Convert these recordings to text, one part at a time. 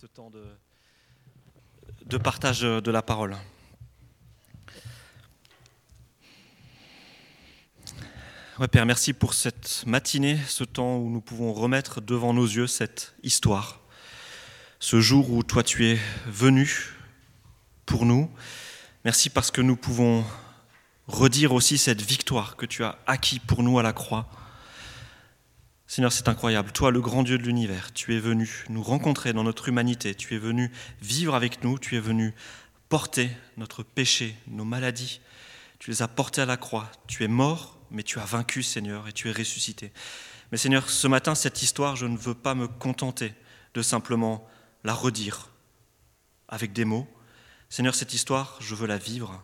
ce temps de, partage de la parole. Père, merci pour cette matinée, ce temps où nous pouvons remettre devant nos yeux cette histoire, ce jour où toi tu es venu pour nous. Merci parce que nous pouvons redire aussi cette victoire que tu as acquis pour nous à la croix. Seigneur, c'est incroyable. Toi, le grand Dieu de l'univers, tu es venu nous rencontrer dans notre humanité. Tu es venu vivre avec nous. Tu es venu porter notre péché, nos maladies. Tu les as portés à la croix. Tu es mort, mais tu as vaincu, Seigneur, et tu es ressuscité. Mais Seigneur, ce matin, cette histoire, je ne veux pas me contenter de simplement la redire avec des mots. Seigneur, cette histoire, je veux la vivre.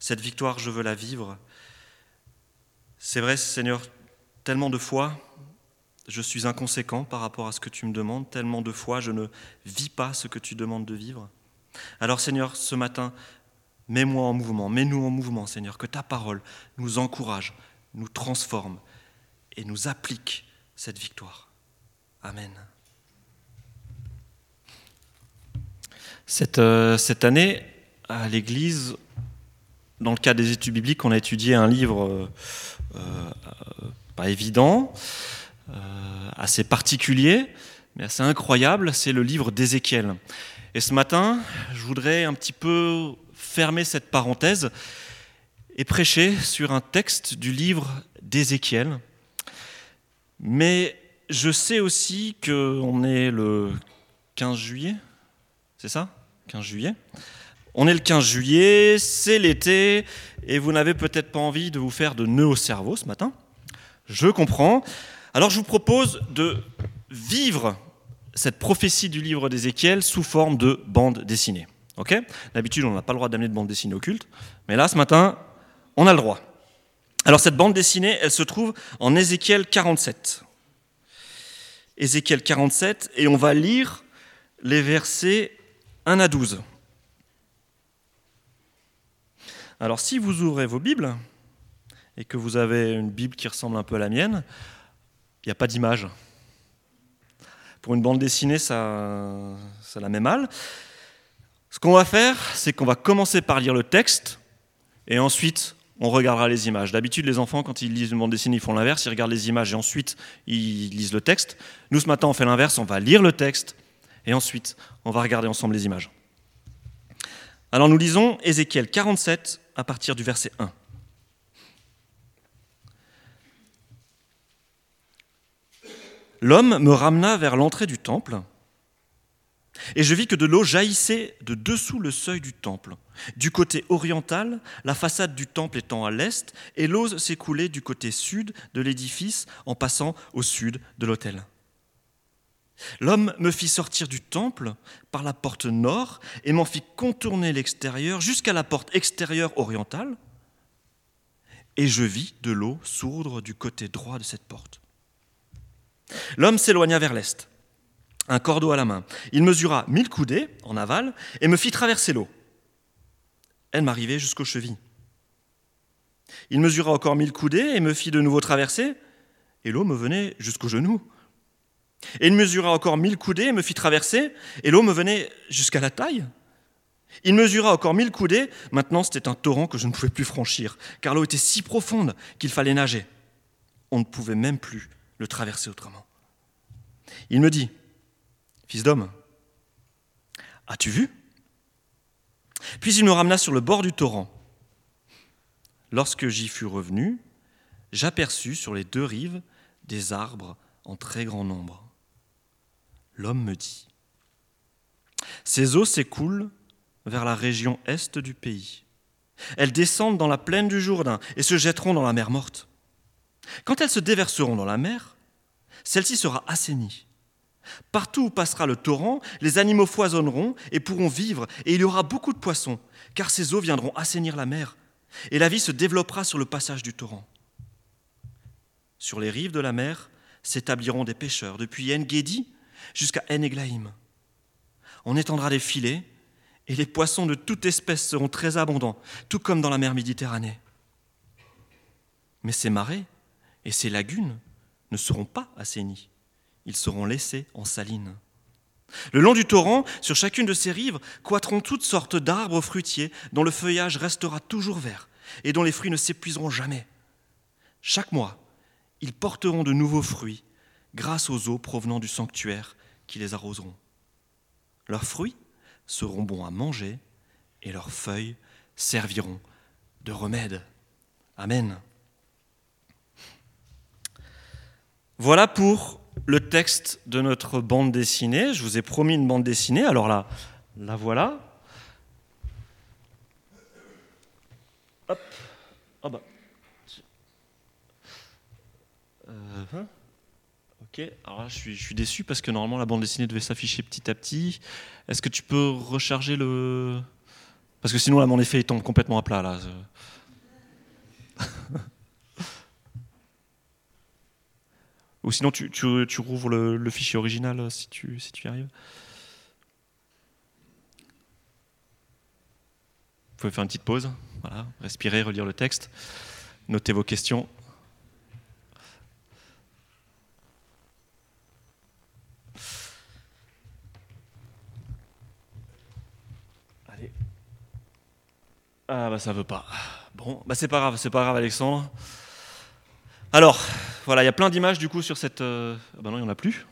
Cette victoire, je veux la vivre. C'est vrai, Seigneur, tellement de fois, je suis inconséquent par rapport à ce que tu me demandes, tellement de fois, je ne vis pas ce que tu demandes de vivre. Alors Seigneur, ce matin, mets-moi en mouvement, mets-nous en mouvement, Seigneur, que ta parole nous encourage, nous transforme et nous applique cette victoire. Amen. Cette, euh, année, à l'Église, dans le cadre des études bibliques, on a étudié un livre euh, euh, pas évident, assez particulier, mais assez incroyable, c'est le livre d'Ézéchiel. Et ce matin, je voudrais un petit peu fermer cette parenthèse et prêcher sur un texte du livre d'Ézéchiel. Mais je sais aussi qu'on est le 15 juillet, c'est ça? 15 juillet on est le 15 juillet, c'est l'été, et vous n'avez peut-être pas envie de vous faire de nœuds au cerveau ce matin. Je comprends. Alors je vous propose de vivre cette prophétie du livre d'Ézéchiel sous forme de bande dessinée. Ok? D'habitude, on n'a pas le droit d'amener de bande dessinée occulte, mais là, ce matin, on a le droit. Alors cette bande dessinée, elle se trouve en Ézéchiel 47. Ézéchiel 47, et on va lire les versets 1 à 12. Alors si vous ouvrez vos Bibles et que vous avez une Bible qui ressemble un peu à la mienne, il n'y a pas d'image. Pour une bande dessinée, ça, ça la met mal. Ce qu'on va faire, c'est qu'on va commencer par lire le texte et ensuite on regardera les images. D'habitude, les enfants, quand ils lisent une bande dessinée, ils font l'inverse, ils regardent les images et ensuite ils lisent le texte. Nous, ce matin, on fait l'inverse, on va lire le texte et ensuite on va regarder ensemble les images. Alors nous lisons Ézéchiel 47 à partir du verset 1. L'homme me ramena vers l'entrée du temple, et je vis que de l'eau jaillissait de dessous le seuil du temple. Du côté oriental, la façade du temple étant à l'est, et l'eau s'écoulait du côté sud de l'édifice en passant au sud de l'autel. L'homme me fit sortir du temple par la porte nord et m'en fit contourner l'extérieur jusqu'à la porte extérieure orientale, et je vis de l'eau sourdre du côté droit de cette porte. L'homme s'éloigna vers l'est, un cordeau à la main. Il mesura mille coudées en aval et me fit traverser l'eau. Elle m'arrivait jusqu'aux chevilles. Il mesura encore mille coudées et me fit de nouveau traverser, et l'eau me venait jusqu'aux genoux. Et il mesura encore mille coudées et me fit traverser, et l'eau me venait jusqu'à la taille. Il mesura encore mille coudées, maintenant c'était un torrent que je ne pouvais plus franchir, car l'eau était si profonde qu'il fallait nager. On ne pouvait même plus traverser autrement. Il me dit, Fils d'homme, as-tu vu? Puis il me ramena sur le bord du torrent. Lorsque j'y fus revenu, j'aperçus sur les deux rives des arbres en très grand nombre. L'homme me dit, Ces eaux s'écoulent vers la région est du pays. Elles descendent dans la plaine du Jourdain et se jetteront dans la mer morte. Quand elles se déverseront dans la mer, celle-ci sera assainie. Partout où passera le torrent, les animaux foisonneront et pourront vivre, et il y aura beaucoup de poissons, car ces eaux viendront assainir la mer, et la vie se développera sur le passage du torrent. Sur les rives de la mer s'établiront des pêcheurs, depuis En-Gedi jusqu'à En-Eglaïm. On étendra des filets, et les poissons de toute espèce seront très abondants, tout comme dans la mer Méditerranée. Mais ces marais et ces lagunes ne seront pas assainis, ils seront laissés en saline. Le long du torrent, sur chacune de ses rives, croîtront toutes sortes d'arbres fruitiers dont le feuillage restera toujours vert et dont les fruits ne s'épuiseront jamais. Chaque mois, ils porteront de nouveaux fruits grâce aux eaux provenant du sanctuaire qui les arroseront. Leurs fruits seront bons à manger et leurs feuilles serviront de remède. Amen. Voilà pour le texte de notre bande dessinée. Je vous ai promis une bande dessinée, alors là, la voilà. Hop. Oh bah. Euh, hein. ok, alors là je suis, déçu parce que normalement la bande dessinée devait s'afficher petit à petit. Est-ce que tu peux recharger le. Parce que sinon là mon effet il tombe complètement à plat là. Ou sinon, tu, rouvres le, fichier original euh, si tu, si tu y arrives. Vous pouvez faire une petite pause, voilà, respirer, relire le texte, noter vos questions. Allez. Ah bah ça veut pas. Bon, bah c'est pas grave, c'est pas grave Alexandre. Alors, voilà, il y a plein d'images du coup sur cette. Euh... Ah ben non, il n'y en a plus.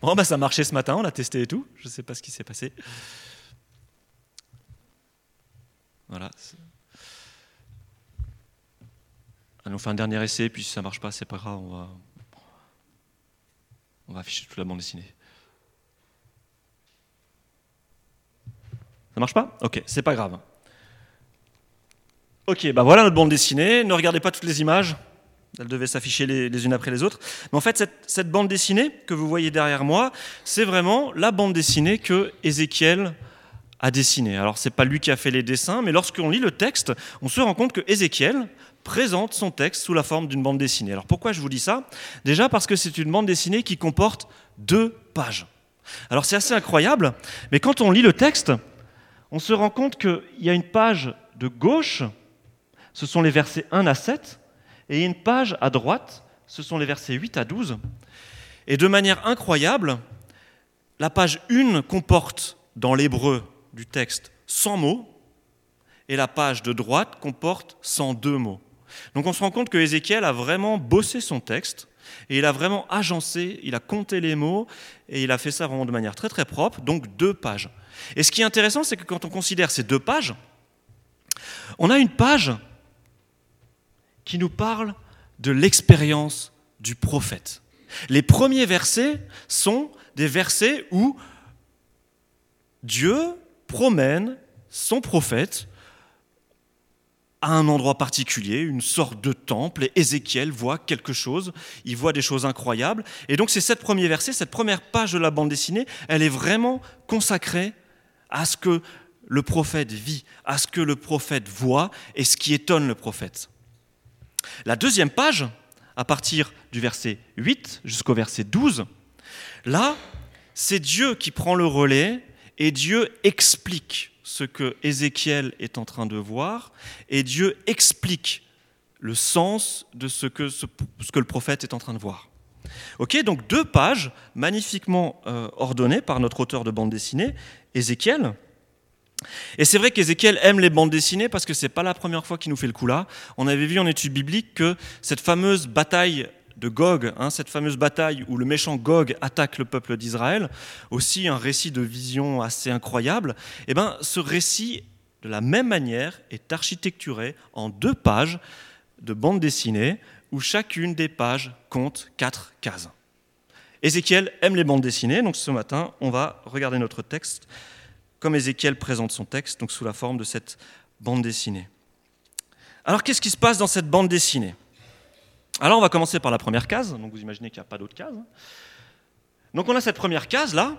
bon, bah ça marchait ce matin, on l'a testé et tout. Je ne sais pas ce qui s'est passé. Voilà. Allez, on fait un dernier essai, puis si ça marche pas, c'est pas grave, on va, on va afficher toute la bande dessinée. Ça marche pas? Ok, c'est pas grave. Ok, bah voilà notre bande dessinée. Ne regardez pas toutes les images. Elles devaient s'afficher les, unes après les autres. Mais en fait, cette, bande dessinée que vous voyez derrière moi, c'est vraiment la bande dessinée que Ézéchiel a dessinée. Alors, c'est pas lui qui a fait les dessins, mais lorsqu'on lit le texte, on se rend compte que Ézéchiel présente son texte sous la forme d'une bande dessinée. Alors, pourquoi je vous dis ça? Déjà parce que c'est une bande dessinée qui comporte deux pages. Alors, c'est assez incroyable, mais quand on lit le texte, on se rend compte qu'il y a une page de gauche ce sont les versets 1 à 7, et une page à droite, ce sont les versets 8 à 12. Et de manière incroyable, la page 1 comporte dans l'hébreu du texte 100 mots, et la page de droite comporte 102 mots. Donc on se rend compte que Ézéchiel a vraiment bossé son texte, et il a vraiment agencé, il a compté les mots, et il a fait ça vraiment de manière très très propre, donc deux pages. Et ce qui est intéressant, c'est que quand on considère ces deux pages, on a une page qui nous parle de l'expérience du prophète. Les premiers versets sont des versets où Dieu promène son prophète à un endroit particulier, une sorte de temple, et Ézéchiel voit quelque chose, il voit des choses incroyables. Et donc c'est cette premiers versets, cette première page de la bande dessinée, elle est vraiment consacrée à ce que le prophète vit, à ce que le prophète voit et ce qui étonne le prophète. La deuxième page, à partir du verset 8 jusqu'au verset 12, là, c'est Dieu qui prend le relais et Dieu explique ce que Ézéchiel est en train de voir et Dieu explique le sens de ce que, le prophète est en train de voir. Ok, donc deux pages magnifiquement euh, ordonnées par notre auteur de bande dessinée, Ézéchiel, et c'est vrai qu'Ézéchiel aime les bandes dessinées parce que ce n'est pas la première fois qu'il nous fait le coup là. On avait vu en étude biblique que cette fameuse bataille de Gog, hein, cette fameuse bataille où le méchant Gog attaque le peuple d'Israël, aussi un récit de vision assez incroyable, eh ben, ce récit, de la même manière, est architecturé en deux pages de bande dessinée où chacune des pages compte quatre cases. Ézéchiel aime les bandes dessinées, donc ce matin, on va regarder notre texte comme Ézéchiel présente son texte, donc sous la forme de cette bande dessinée. Alors qu'est-ce qui se passe dans cette bande dessinée? Alors on va commencer par la première case, donc vous imaginez qu'il n'y a pas d'autre case. Hein. Donc on a cette première case là,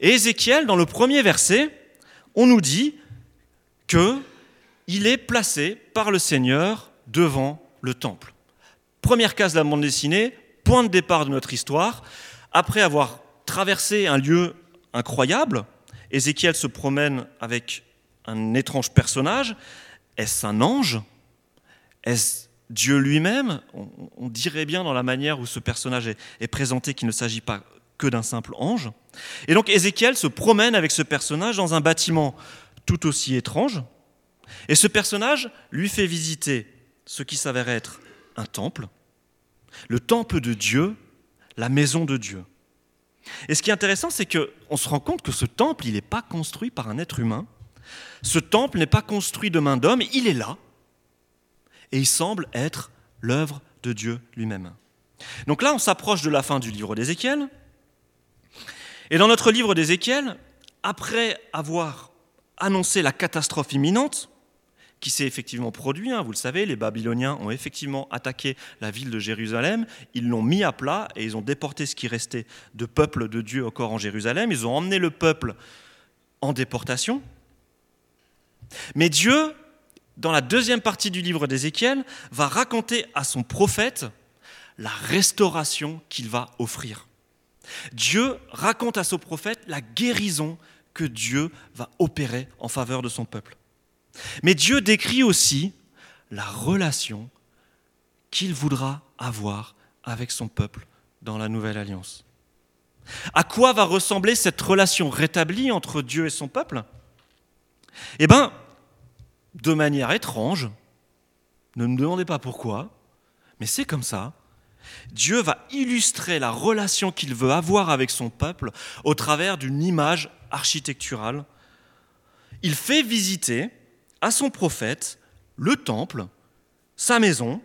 et Ézéchiel, dans le premier verset, on nous dit que il est placé par le Seigneur devant le temple. Première case de la bande dessinée, point de départ de notre histoire. Après avoir traversé un lieu incroyable, Ézéchiel se promène avec un étrange personnage. Est-ce un ange? Est-ce Dieu lui-même, on, dirait bien dans la manière où ce personnage est, présenté qu'il ne s'agit pas que d'un simple ange. Et donc Ézéchiel se promène avec ce personnage dans un bâtiment tout aussi étrange, et ce personnage lui fait visiter ce qui s'avère être un temple, le temple de Dieu, la maison de Dieu. Et ce qui est intéressant, c'est qu'on se rend compte que ce temple, il n'est pas construit par un être humain. Ce temple n'est pas construit de main d'homme, il est là. Et il semble être l'œuvre de Dieu lui-même. Donc là, on s'approche de la fin du livre d'Ézéchiel. Et dans notre livre d'Ézéchiel, après avoir annoncé la catastrophe imminente, qui s'est effectivement produite, hein, vous le savez, les Babyloniens ont effectivement attaqué la ville de Jérusalem, ils l'ont mis à plat et ils ont déporté ce qui restait de peuple de Dieu encore en Jérusalem, ils ont emmené le peuple en déportation. Mais Dieu, dans la deuxième partie du livre d'Ézéchiel, va raconter à son prophète la restauration qu'il va offrir. Dieu raconte à son prophète la guérison que Dieu va opérer en faveur de son peuple. Mais Dieu décrit aussi la relation qu'il voudra avoir avec son peuple dans la nouvelle alliance. À quoi va ressembler cette relation rétablie entre Dieu et son peuple? Eh bien, de manière étrange, ne me demandez pas pourquoi, mais c'est comme ça, Dieu va illustrer la relation qu'il veut avoir avec son peuple au travers d'une image architecturale. Il fait visiter à son prophète le temple, sa maison,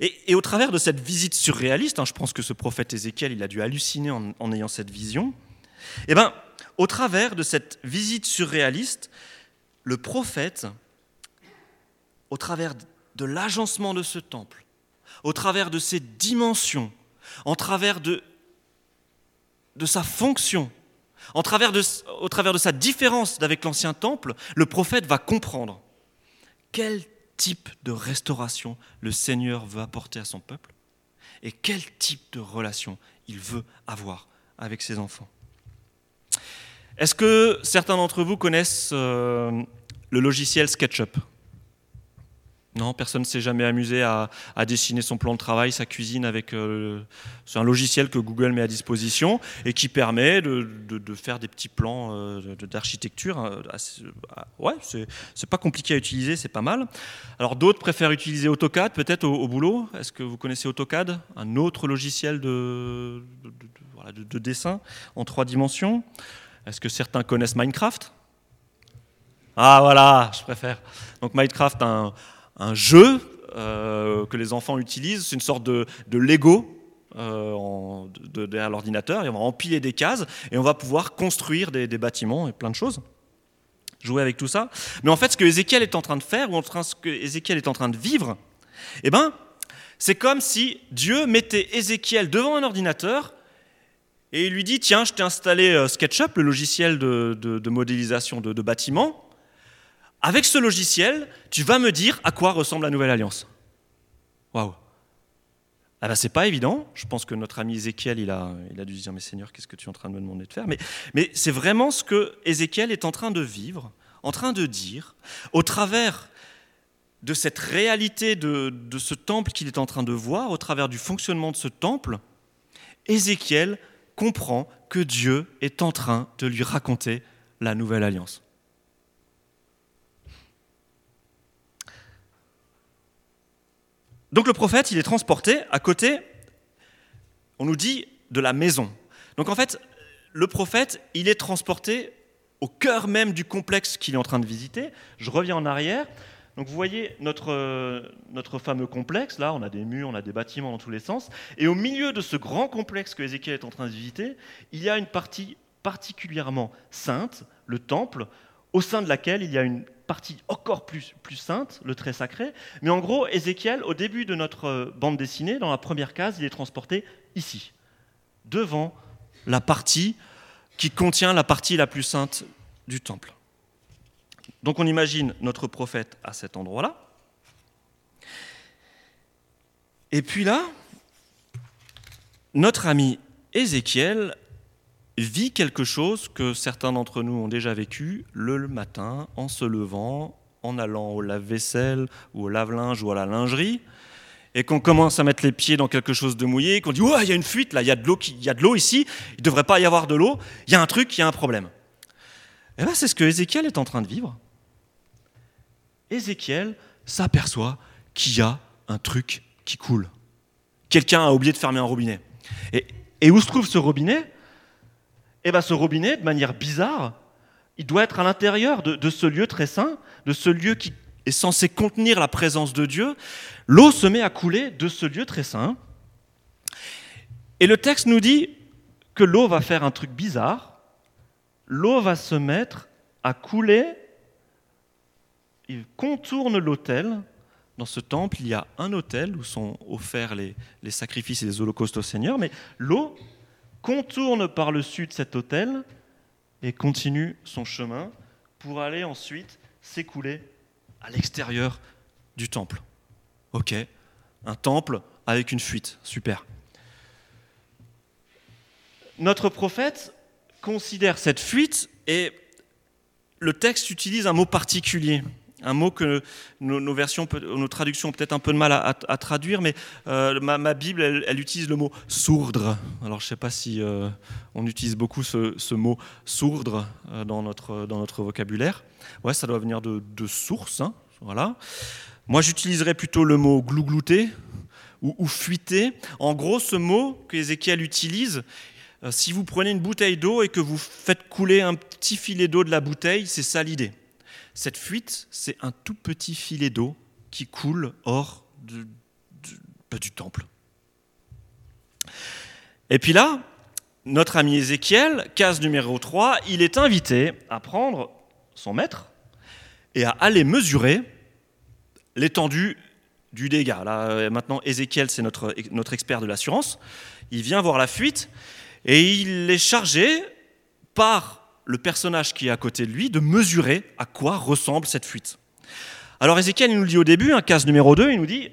et, au travers de cette visite surréaliste, hein, je pense que ce prophète Ézéchiel, il a dû halluciner en, ayant cette vision, eh ben, au travers de cette visite surréaliste, le prophète, au travers de l'agencement de ce temple, au travers de ses dimensions, en travers de sa fonction, au travers de sa différence avec l'ancien temple, le prophète va comprendre quel type de restauration le Seigneur veut apporter à son peuple et quel type de relation il veut avoir avec ses enfants. Est-ce que certains d'entre vous connaissent euh, le logiciel SketchUp? Non, personne ne s'est jamais amusé à, dessiner son plan de travail, sa cuisine avec. Euh, un logiciel que Google met à disposition et qui permet de, faire des petits plans euh, d'architecture. Hein, ouais, c'est pas compliqué à utiliser, c'est pas mal. Alors d'autres préfèrent utiliser AutoCAD, peut-être au, boulot. Est-ce que vous connaissez AutoCAD Un autre logiciel de, de dessin en trois dimensions? Est-ce que certains connaissent Minecraft? Ah voilà, je préfère. Donc Minecraft, un un jeu euh, que les enfants utilisent. C'est une sorte de, Lego euh, derrière l'ordinateur. Et on va empiler des cases et on va pouvoir construire des, bâtiments et plein de choses. Jouer avec tout ça. Mais en fait, ce que Ézéchiel est en train de faire, ou ce que Ézéchiel est en train de vivre, eh ben, c'est comme si Dieu mettait Ézéchiel devant un ordinateur et il lui dit Tiens, je t'ai installé euh, SketchUp, le logiciel de, modélisation de, de bâtiments. Avec ce logiciel, tu vas me dire à quoi ressemble la nouvelle alliance. Waouh. Ah ben, c'est pas évident. Je pense que notre ami Ézéchiel, il a, dû se dire, mais Seigneur, qu'est-ce que tu es en train de me demander de faire? Mais, c'est vraiment ce que Ézéchiel est en train de vivre, en train de dire, au travers de cette réalité de ce temple qu'il est en train de voir, au travers du fonctionnement de ce temple, Ézéchiel comprend que Dieu est en train de lui raconter la nouvelle alliance. Donc le prophète, il est transporté à côté, on nous dit, de la maison. Donc en fait, le prophète, il est transporté au cœur même du complexe qu'il est en train de visiter. Je reviens en arrière. Donc vous voyez notre, notre fameux complexe, là on a des murs, on a des bâtiments dans tous les sens, et au milieu de ce grand complexe que Ézéchiel est en train de visiter, il y a une partie particulièrement sainte, le temple, au sein de laquelle il y a une partie encore plus, sainte, le très sacré. Mais en gros, Ézéchiel, au début de notre euh, bande dessinée, dans la première case, il est transporté ici, devant la partie qui contient la partie la plus sainte du temple. Donc on imagine notre prophète à cet endroit-là. Et puis là, notre ami Ézéchiel vit quelque chose que certains d'entre nous ont déjà vécu le matin en se levant, en allant au lave-vaisselle ou au lave-linge ou à la lingerie. et qu'on commence à mettre les pieds dans quelque chose de mouillé, qu'on dit oh il y a une fuite là, il y a de l'eau, il y a de l'eau ici, il ne devrait pas y avoir de l'eau, il y a un truc, il y a un problème. Et eh bien c'est ce que Ézéchiel est en train de vivre. Ézéchiel s'aperçoit qu'il y a un truc qui coule. Quelqu'un a oublié de fermer un robinet. Et, où se trouve ce robinet? Eh bien ce robinet, de manière bizarre, il doit être à l'intérieur de, de ce lieu très saint, de ce lieu qui est censé contenir la présence de Dieu. L'eau se met à couler de ce lieu très saint. Et le texte nous dit que l'eau va faire un truc bizarre. L'eau va se mettre à couler. Il contourne l'autel. Dans ce temple, il y a un autel où sont offerts les, les sacrifices et les holocaustes au Seigneur, mais l'eau contourne par le sud cet autel et continue son chemin pour aller ensuite s'écouler à l'extérieur du temple. Ok, un temple avec une fuite, super. Notre prophète considère cette fuite et le texte utilise un mot particulier, un mot que nos, versions, nos traductions ont peut-être un peu de mal à, traduire, mais euh, ma, Bible, elle, utilise le mot sourdre. Alors je ne sais pas si euh, on utilise beaucoup ce, mot sourdre euh, dans, notre, vocabulaire. Ouais, ça doit venir de, source, hein, voilà. Moi, j'utiliserais plutôt le mot glouglouter ou, ou fuiter. En gros, ce mot qu'Ézéchiel utilise, si vous prenez une bouteille d'eau et que vous faites couler un petit filet d'eau de la bouteille, c'est ça l'idée. Cette fuite, c'est un tout petit filet d'eau qui coule hors bah, du temple. Et puis là, notre ami Ézéchiel, case numéro 3, il est invité à prendre son maître et à aller mesurer l'étendue du dégât. Là, maintenant, Ézéchiel, c'est notre expert de l'assurance. Il vient voir la fuite et il est chargé par le personnage qui est à côté de lui de mesurer à quoi ressemble cette fuite. Alors Ézéchiel il nous le dit au début, un case numéro 2, il nous dit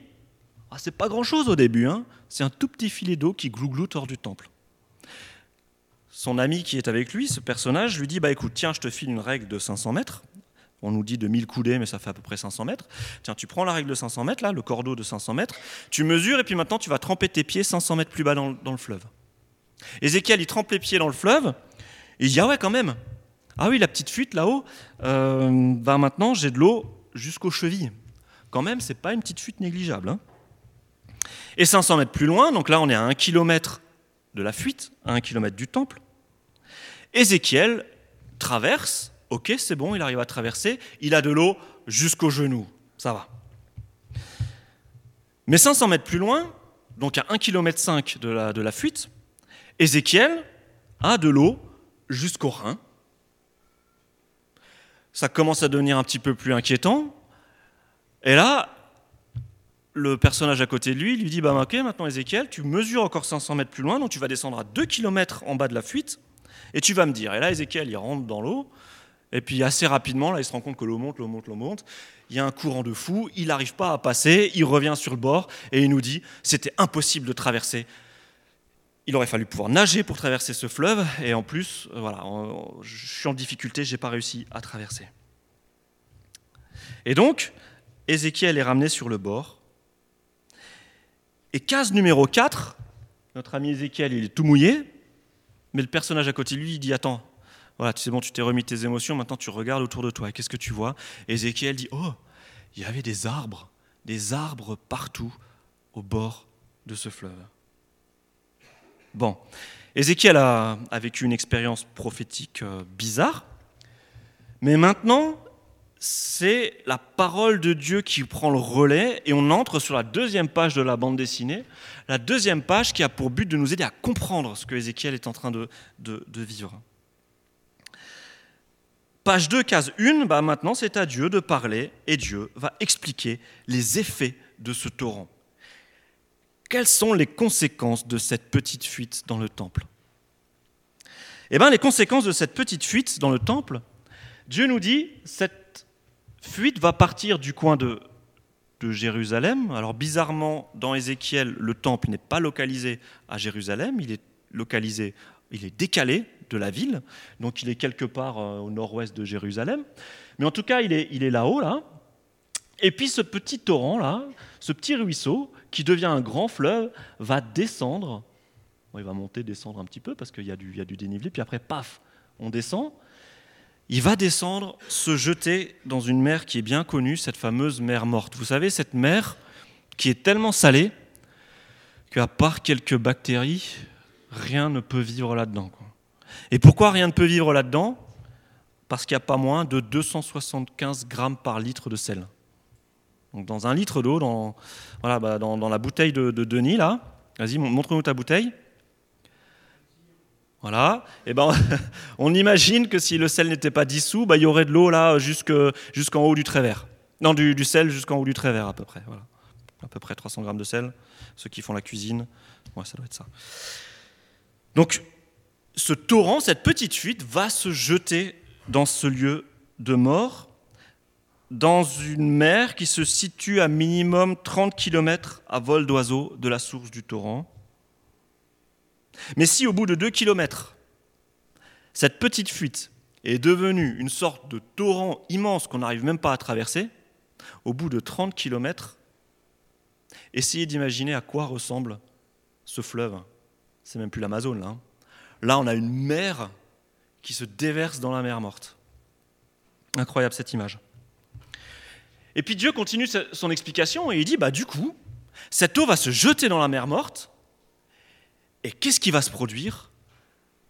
ah, c'est pas grand chose au début, hein. c'est un tout petit filet d'eau qui glougloute hors du temple. Son ami qui est avec lui, ce personnage, lui dit bah écoute, tiens, je te file une règle de 500 mètres. On nous dit de 1000 coudées, mais ça fait à peu près 500 mètres. Tiens, tu prends la règle de 500 mètres, là, le cordeau de 500 mètres, tu mesures, et puis maintenant tu vas tremper tes pieds 500 mètres plus bas dans, dans le fleuve. Ézéchiel, il trempe les pieds dans le fleuve, il dit, ah ouais, quand même. Ah oui, la petite fuite là-haut, euh, bah maintenant j'ai de l'eau jusqu'aux chevilles. Quand même, c'est pas une petite fuite négligeable. Hein. Et 500 mètres plus loin, donc là on est à un kilomètre de la fuite, à un kilomètre du temple. Ézéchiel traverse, ok, c'est bon, il arrive à traverser, il a de l'eau jusqu'aux genoux, ça va. Mais 500 mètres plus loin, donc à 1,5 km de la, de la fuite, Ézéchiel a de l'eau jusqu'au rein. Ça commence à devenir un petit peu plus inquiétant. Et là, le personnage à côté de lui lui dit bah, Ok, maintenant Ézéchiel, tu mesures encore 500 mètres plus loin, donc tu vas descendre à 2 km en bas de la fuite, et tu vas me dire. Et là, Ézéchiel, il rentre dans l'eau, et puis assez rapidement, là, il se rend compte que l'eau monte, l'eau monte, l'eau monte. Il y a un courant de fou, il n'arrive pas à passer, il revient sur le bord, et il nous dit C'était impossible de traverser il aurait fallu pouvoir nager pour traverser ce fleuve, et en plus, euh, voilà, je suis en difficulté, je n'ai pas réussi à traverser. Et donc, Ézéchiel est ramené sur le bord. Et case numéro 4, notre ami Ézéchiel, il est tout mouillé, mais le personnage à côté de lui, dit Attends, voilà, c'est bon, tu t'es remis tes émotions, maintenant tu regardes autour de toi, qu'est-ce que tu vois? Ézéchiel dit Oh, il y avait des arbres, des arbres partout au bord de ce fleuve. Bon, Ézéchiel a, vécu une expérience prophétique euh, bizarre, mais maintenant, c'est la parole de Dieu qui prend le relais et on entre sur la deuxième page de la bande dessinée, la deuxième page qui a pour but de nous aider à comprendre ce que Ézéchiel est en train de, vivre. Page 2, case 1, bah maintenant c'est à Dieu de parler et Dieu va expliquer les effets de ce torrent. Quelles sont les conséquences de cette petite fuite dans le temple Eh bien, les conséquences de cette petite fuite dans le temple, Dieu nous dit, cette fuite va partir du coin de, Jérusalem. Alors bizarrement, dans Ézéchiel, le temple n'est pas localisé à Jérusalem, il est localisé, il est décalé de la ville, donc il est quelque part euh, au nord-ouest de Jérusalem. Mais en tout cas, il est, il est là-haut, là. Et puis ce petit torrent, là, ce petit ruisseau, qui devient un grand fleuve, va descendre. il va monter, descendre un petit peu parce qu'il y, a du, y a du dénivelé, puis après, paf, on descend. Il va descendre, se jeter dans une mer qui est bien connue, cette fameuse mer morte. Vous savez, cette mer qui est tellement salée qu'à part quelques bactéries, rien ne peut vivre là-dedans. Et pourquoi rien ne peut vivre là-dedans? Parce qu'il n'y a pas moins de 275 grammes par litre de sel. Donc dans un litre d'eau, dans, voilà, bah, dans, la bouteille de, Denis, là, vas-y, montre-nous ta bouteille. Voilà. Et eh ben, on imagine que si le sel n'était pas dissous, bah, il y aurait de l'eau là jusqu'en haut du trévers. Non, du, sel jusqu'en haut du trévers à peu près. Voilà. À peu près 300 grammes de sel. Ceux qui font la cuisine, ouais, ça doit être ça. Donc, ce torrent, cette petite fuite, va se jeter dans ce lieu de mort, dans une mer qui se situe à minimum 30 km à vol d'oiseau de la source du torrent. Mais si au bout de 2 km, cette petite fuite est devenue une sorte de torrent immense qu'on n'arrive même pas à traverser, au bout de 30 km, essayez d'imaginer à quoi ressemble ce fleuve. C'est même plus l'Amazone là. Hein. Là, on a une mer qui se déverse dans la mer morte. Incroyable cette image. Et puis Dieu continue son explication et il dit, bah du coup, cette eau va se jeter dans la mer morte. Et qu'est-ce qui va se produire?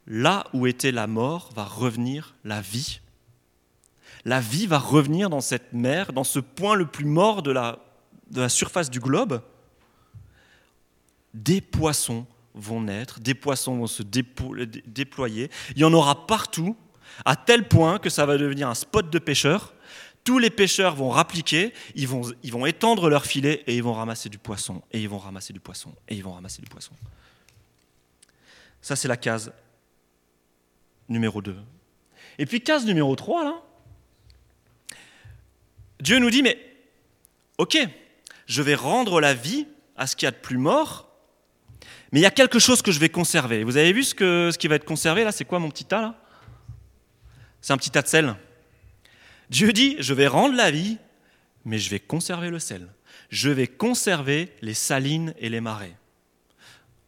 Là où était la mort va revenir la vie. La vie va revenir dans cette mer, dans ce point le plus mort de la, de la surface du globe. Des poissons vont naître, des poissons vont se déployer, il y en aura partout, à tel point que ça va devenir un spot de pêcheurs. Tous les pêcheurs vont rappliquer, ils vont, ils vont étendre leur filet et ils vont ramasser du poisson, et ils vont ramasser du poisson, et ils vont ramasser du poisson. Ça, c'est la case numéro 2. Et puis, case numéro 3, là, Dieu nous dit, mais ok, je vais rendre la vie à ce qu'il y a de plus mort, mais il y a quelque chose que je vais conserver. Vous avez vu ce, que, ce qui va être conservé là C'est quoi mon petit tas là? C'est un petit tas de sel. Dieu dit, je vais rendre la vie, mais je vais conserver le sel. Je vais conserver les salines et les marais.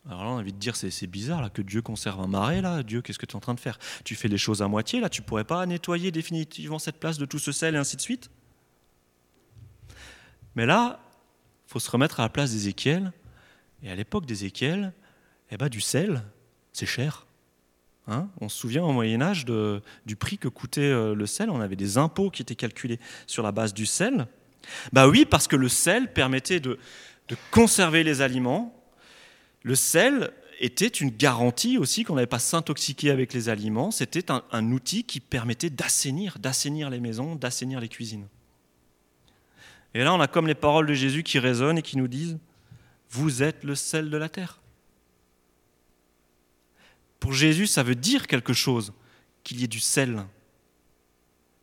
Alors là, on a envie de dire, c'est bizarre là, que Dieu conserve un marais, là. Dieu, qu'est-ce que tu es en train de faire? Tu fais les choses à moitié, là, tu pourrais pas nettoyer définitivement cette place de tout ce sel et ainsi de suite? Mais là, il faut se remettre à la place d'Ézéchiel et à l'époque d'Ézéchiel, eh ben, du sel, c'est cher. Hein on se souvient au Moyen Âge du prix que coûtait euh, le sel. On avait des impôts qui étaient calculés sur la base du sel. Bah oui, parce que le sel permettait de, conserver les aliments. Le sel était une garantie aussi qu'on n'avait pas s'intoxiquer avec les aliments. C'était un, un, outil qui permettait d'assainir, d'assainir les maisons, d'assainir les cuisines. Et là, on a comme les paroles de Jésus qui résonnent et qui nous disent vous êtes le sel de la terre. Pour Jésus, ça veut dire quelque chose qu'il y ait du sel.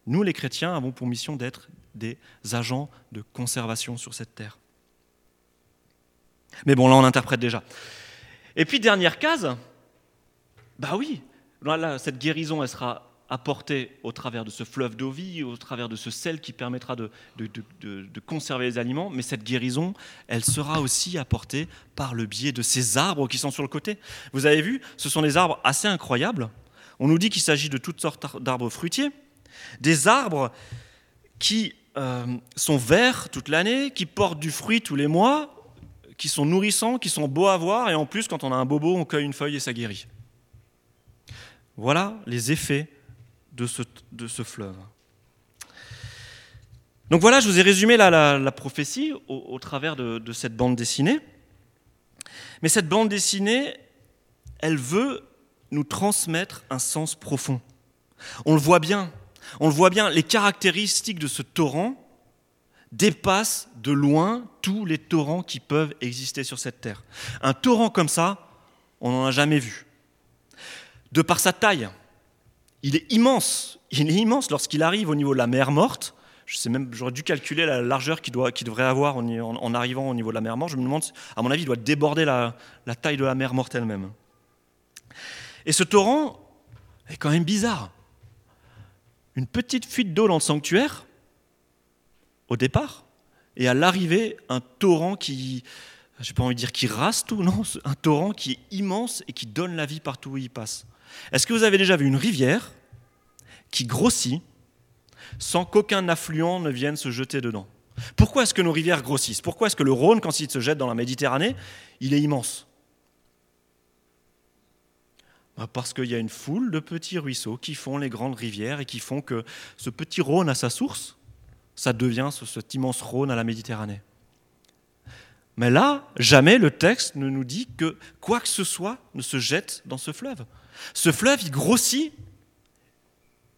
Nous, les chrétiens, avons pour mission d'être des agents de conservation sur cette terre. Mais bon, là, on interprète déjà. Et puis, dernière case, bah oui, là, cette guérison, elle sera apporté au travers de ce fleuve d'eau vie, au travers de ce sel qui permettra de, de, conserver les aliments, mais cette guérison, elle sera aussi apportée par le biais de ces arbres qui sont sur le côté. Vous avez vu, ce sont des arbres assez incroyables. On nous dit qu'il s'agit de toutes sortes d'arbres fruitiers, des arbres qui euh, sont verts toute l'année, qui portent du fruit tous les mois, qui sont nourrissants, qui sont beaux à voir, et en plus, quand on a un bobo, on cueille une feuille et ça guérit. Voilà les effets de ce, fleuve. Donc voilà, je vous ai résumé la, la, prophétie au, travers de, de, cette bande dessinée. Mais cette bande dessinée, elle veut nous transmettre un sens profond. On le voit bien, on le voit bien, les caractéristiques de ce torrent dépassent de loin tous les torrents qui peuvent exister sur cette terre. Un torrent comme ça, on n'en a jamais vu. De par sa taille, il est immense. Il est immense lorsqu'il arrive au niveau de la mer morte. Je sais même, j'aurais dû calculer la largeur qu'il, devrait avoir en, arrivant au niveau de la mer morte. Je me demande, à mon avis, il doit déborder la, taille de la mer morte elle-même. Et ce torrent est quand même bizarre. Une petite fuite d'eau dans le sanctuaire, au départ, et à l'arrivée, un torrent qui, j'ai pas envie de dire qui rase tout, non, un torrent qui est immense et qui donne la vie partout où il passe. Est-ce que vous avez déjà vu une rivière qui grossit sans qu'aucun affluent ne vienne se jeter dedans? Pourquoi est-ce que nos rivières grossissent? Pourquoi est-ce que le Rhône, quand il se jette dans la Méditerranée, il est immense? Bah, Parce qu'il y a une foule de petits ruisseaux qui font les grandes rivières et qui font que ce petit Rhône à sa source, ça devient cet immense Rhône à la Méditerranée. Mais là, jamais le texte ne nous dit que quoi que ce soit ne se jette dans ce fleuve. Ce fleuve, il grossit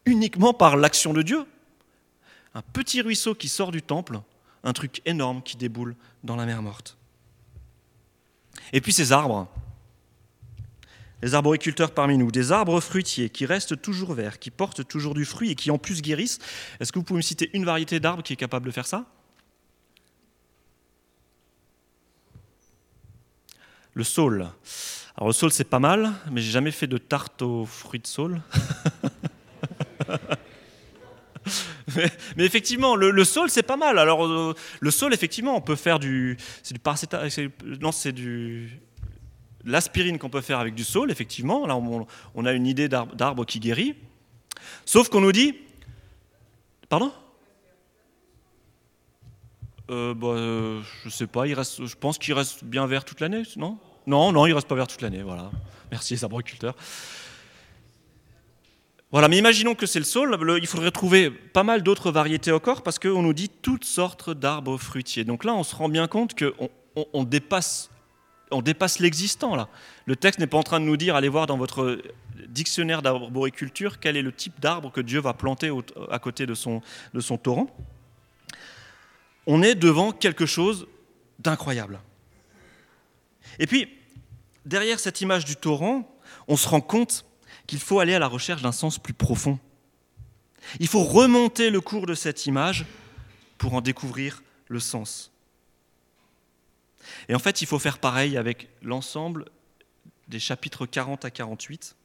uniquement par l'action de Dieu. Un petit ruisseau qui sort du temple, un truc énorme qui déboule dans la mer morte. Et puis ces arbres, les arboriculteurs parmi nous, des arbres fruitiers qui restent toujours verts, qui portent toujours du fruit et qui en plus guérissent. Est-ce que vous pouvez me citer une variété d'arbres qui est capable de faire ça? Le saule. Alors le saule c'est pas mal, mais j'ai jamais fait de tarte aux fruits de saule. mais, effectivement, le, saule c'est pas mal. Alors euh, le saule effectivement, on peut faire du, c'est du paracétamol, non c'est du l'aspirine qu'on peut faire avec du saule. Effectivement, là on, a une idée d'arbre qui guérit. Sauf qu'on nous dit, pardon? Euh, bah, euh, je sais pas, il reste, je pense qu'il reste bien vert toute l'année, non? Non, non, il reste pas vert toute l'année, voilà. Merci les arboriculteurs. Voilà, mais imaginons que c'est le saule, il faudrait trouver pas mal d'autres variétés encore parce qu'on nous dit toutes sortes d'arbres fruitiers. Donc là, on se rend bien compte qu'on on, dépasse, on dépasse l'existant là. Le texte n'est pas en train de nous dire allez voir dans votre dictionnaire d'arboriculture quel est le type d'arbre que Dieu va planter à côté de son, de son torrent on est devant quelque chose d'incroyable. Et puis, derrière cette image du torrent, on se rend compte qu'il faut aller à la recherche d'un sens plus profond. Il faut remonter le cours de cette image pour en découvrir le sens. Et en fait, il faut faire pareil avec l'ensemble des chapitres 40 à 48.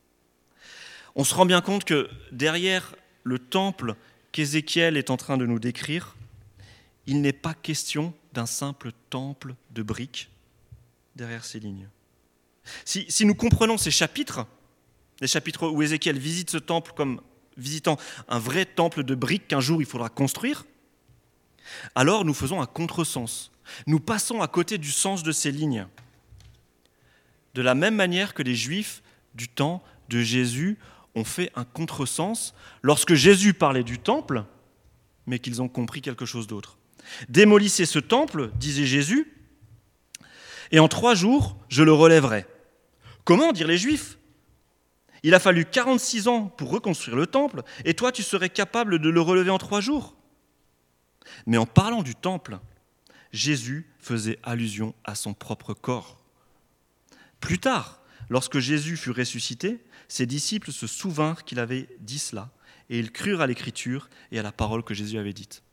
On se rend bien compte que derrière le temple qu'Ézéchiel est en train de nous décrire, il n'est pas question d'un simple temple de briques derrière ces lignes. Si, nous comprenons ces chapitres, les chapitres où Ézéchiel visite ce temple comme visitant un vrai temple de briques qu'un jour il faudra construire, alors nous faisons un contresens. Nous passons à côté du sens de ces lignes. De la même manière que les Juifs du temps de Jésus ont fait un contresens lorsque Jésus parlait du temple, mais qu'ils ont compris quelque chose d'autre. Démolissez ce temple, disait Jésus, et en trois jours, je le relèverai. Comment dire les Juifs? Il a fallu 46 ans pour reconstruire le temple, et toi tu serais capable de le relever en trois jours Mais en parlant du temple, Jésus faisait allusion à son propre corps. Plus tard, lorsque Jésus fut ressuscité, ses disciples se souvinrent qu'il avait dit cela, et ils crurent à l'écriture et à la parole que Jésus avait dite.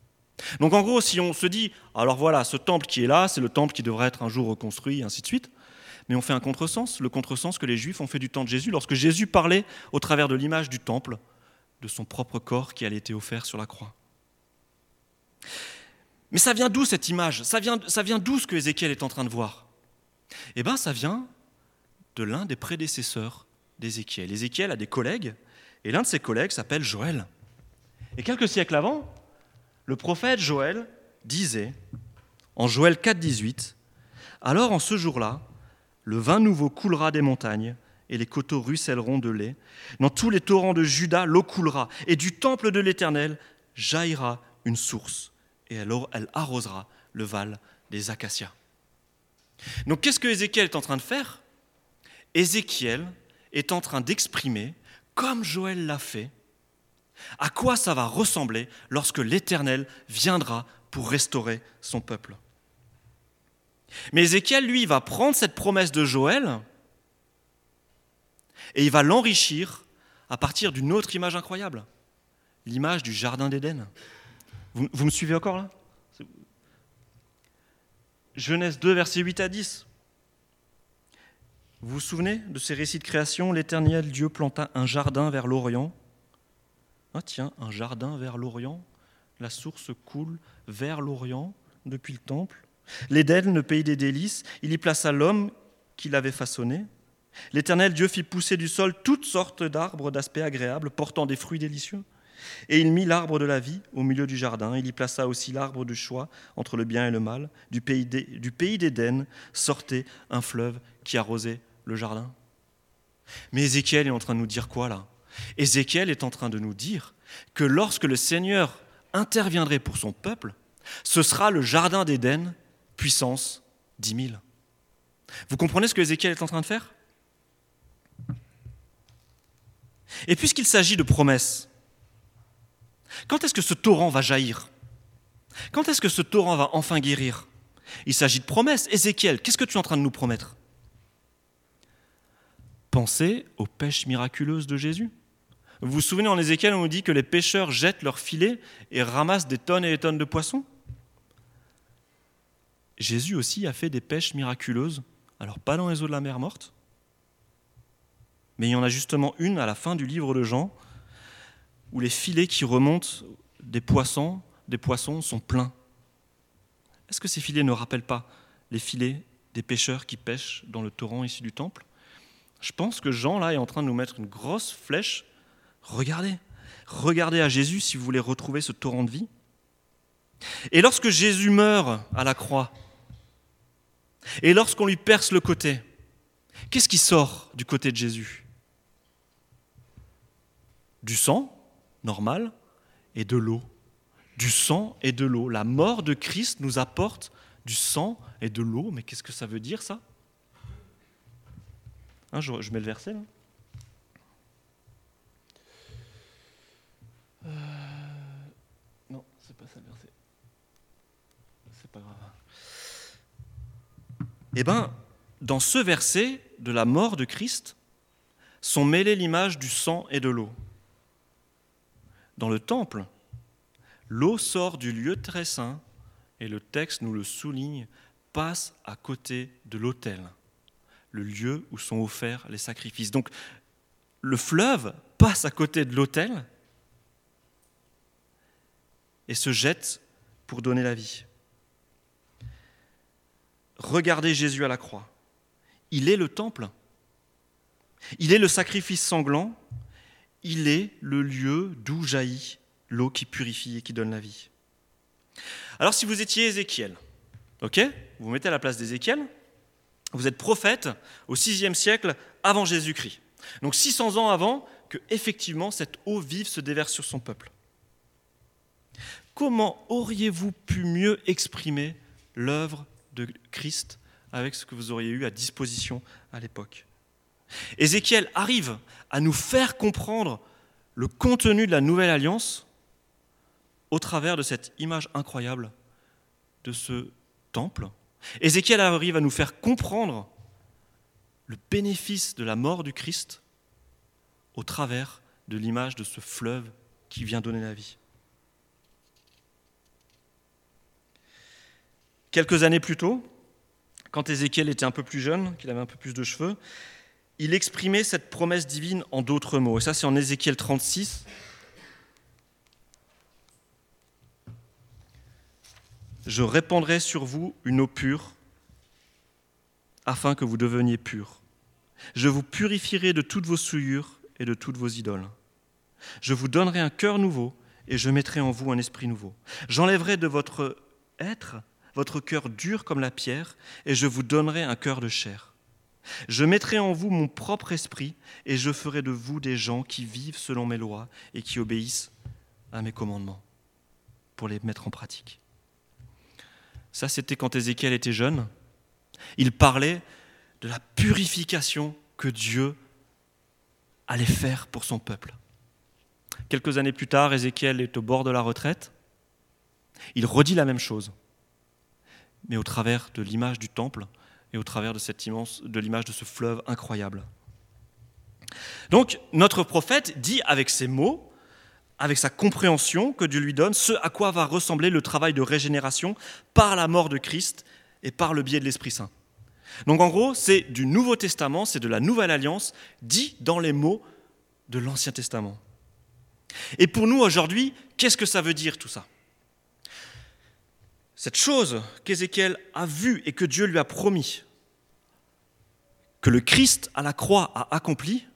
Donc en gros, si on se dit, alors voilà, ce temple qui est là, c'est le temple qui devrait être un jour reconstruit, et ainsi de suite, mais on fait un contresens, le contresens que les Juifs ont fait du temps de Jésus, lorsque Jésus parlait au travers de l'image du temple, de son propre corps qui allait été offert sur la croix. Mais ça vient d'où cette image? Ça vient, ça vient d'où ce que Ézéchiel est en train de voir? Eh bien, ça vient de l'un des prédécesseurs d'Ézéchiel. Ézéchiel a des collègues, et l'un de ses collègues s'appelle Joël. Et quelques siècles avant, le prophète Joël disait, en Joël 4, 18, Alors en ce jour-là, le vin nouveau coulera des montagnes, et les coteaux ruisselleront de lait. Dans tous les torrents de Juda, l'eau coulera, et du temple de l'Éternel jaillira une source, et elle, elle arrosera le val des acacias. Donc qu'est-ce que Ézéchiel est en train de faire? Ézéchiel est en train d'exprimer, comme Joël l'a fait, à quoi ça va ressembler lorsque l'Éternel viendra pour restaurer son peuple? Mais Ézéchiel, lui, va prendre cette promesse de Joël et il va l'enrichir à partir d'une autre image incroyable, l'image du Jardin d'Éden. Vous, me suivez encore là? Genèse 2, versets 8 à 10. Vous vous souvenez de ces récits de création? L'Éternel Dieu planta un jardin vers l'Orient ah tiens, un jardin vers l'Orient, la source coule vers l'Orient depuis le temple. L'Éden, le pays des délices, il y plaça l'homme qu'il avait façonné. L'Éternel Dieu fit pousser du sol toutes sortes d'arbres d'aspect agréable, portant des fruits délicieux. Et il mit l'arbre de la vie au milieu du jardin. Il y plaça aussi l'arbre du choix entre le bien et le mal. Du pays d'Éden sortait un fleuve qui arrosait le jardin. Mais Ézéchiel est en train de nous dire quoi là? Ézéchiel est en train de nous dire que lorsque le Seigneur interviendrait pour son peuple, ce sera le jardin d'Éden, puissance 10 000. Vous comprenez ce que Ézéchiel est en train de faire? Et puisqu'il s'agit de promesses, quand est-ce que ce torrent va jaillir? Quand est-ce que ce torrent va enfin guérir? Il s'agit de promesses. Ézéchiel, qu'est-ce que tu es en train de nous promettre? Pensez aux pêches miraculeuses de Jésus. Vous vous souvenez en Ézéchiel, on nous dit que les pêcheurs jettent leurs filets et ramassent des tonnes et des tonnes de poissons? Jésus aussi a fait des pêches miraculeuses, alors pas dans les eaux de la mer morte, mais il y en a justement une à la fin du livre de Jean, où les filets qui remontent des poissons, des poissons sont pleins. Est-ce que ces filets ne rappellent pas les filets des pêcheurs qui pêchent dans le torrent issu du temple? Je pense que Jean là est en train de nous mettre une grosse flèche Regardez, regardez à Jésus si vous voulez retrouver ce torrent de vie. Et lorsque Jésus meurt à la croix, et lorsqu'on lui perce le côté, qu'est-ce qui sort du côté de Jésus? Du sang, normal, et de l'eau. Du sang et de l'eau. La mort de Christ nous apporte du sang et de l'eau. Mais qu'est-ce que ça veut dire ça? Hein, je, mets le verset là. Euh, non, c'est pas ça le verset. C'est pas grave. Eh bien, dans ce verset de la mort de Christ, sont mêlées l'image du sang et de l'eau. Dans le temple, l'eau sort du lieu très saint, et le texte nous le souligne, passe à côté de l'autel, le lieu où sont offerts les sacrifices. Donc, le fleuve passe à côté de l'autel, et se jette pour donner la vie. Regardez Jésus à la croix. Il est le temple. Il est le sacrifice sanglant. Il est le lieu d'où jaillit l'eau qui purifie et qui donne la vie. Alors si vous étiez Ézéchiel, ok Vous vous mettez à la place d'Ézéchiel, vous êtes prophète au VIe siècle avant Jésus-Christ. Donc 600 ans avant que effectivement cette eau vive se déverse sur son peuple comment auriez-vous pu mieux exprimer l'œuvre de Christ avec ce que vous auriez eu à disposition à l'époque? Ézéchiel arrive à nous faire comprendre le contenu de la nouvelle alliance au travers de cette image incroyable de ce temple. Ézéchiel arrive à nous faire comprendre le bénéfice de la mort du Christ au travers de l'image de ce fleuve qui vient donner la vie. Quelques années plus tôt, quand Ézéchiel était un peu plus jeune, qu'il avait un peu plus de cheveux, il exprimait cette promesse divine en d'autres mots. Et ça, c'est en Ézéchiel 36. Je répandrai sur vous une eau pure, afin que vous deveniez purs. Je vous purifierai de toutes vos souillures et de toutes vos idoles. Je vous donnerai un cœur nouveau et je mettrai en vous un esprit nouveau. J'enlèverai de votre être votre cœur dur comme la pierre, et je vous donnerai un cœur de chair. Je mettrai en vous mon propre esprit, et je ferai de vous des gens qui vivent selon mes lois et qui obéissent à mes commandements, pour les mettre en pratique. Ça, c'était quand Ézéchiel était jeune. Il parlait de la purification que Dieu allait faire pour son peuple. Quelques années plus tard, Ézéchiel est au bord de la retraite. Il redit la même chose mais au travers de l'image du temple et au travers de l'image de ce fleuve incroyable. Donc notre prophète dit avec ces mots, avec sa compréhension que Dieu lui donne, ce à quoi va ressembler le travail de régénération par la mort de Christ et par le biais de l'Esprit Saint. Donc en gros, c'est du Nouveau Testament, c'est de la Nouvelle Alliance, dit dans les mots de l'Ancien Testament. Et pour nous aujourd'hui, qu'est-ce que ça veut dire tout ça? Cette chose qu'Ézéchiel a vue et que Dieu lui a promis, que le Christ à la croix a accompli,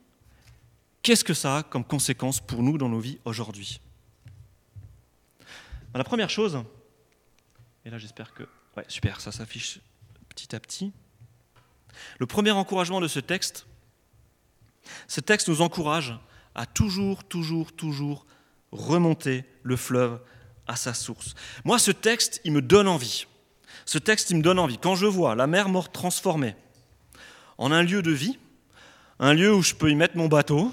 qu'est-ce que ça a comme conséquence pour nous dans nos vies aujourd'hui? La première chose, et là j'espère que... Ouais, super, ça s'affiche petit à petit. Le premier encouragement de ce texte, ce texte nous encourage à toujours, toujours, toujours remonter le fleuve à sa source. Moi, ce texte, il me donne envie. Ce texte, il me donne envie. Quand je vois la mer morte transformée en un lieu de vie, un lieu où je peux y mettre mon bateau,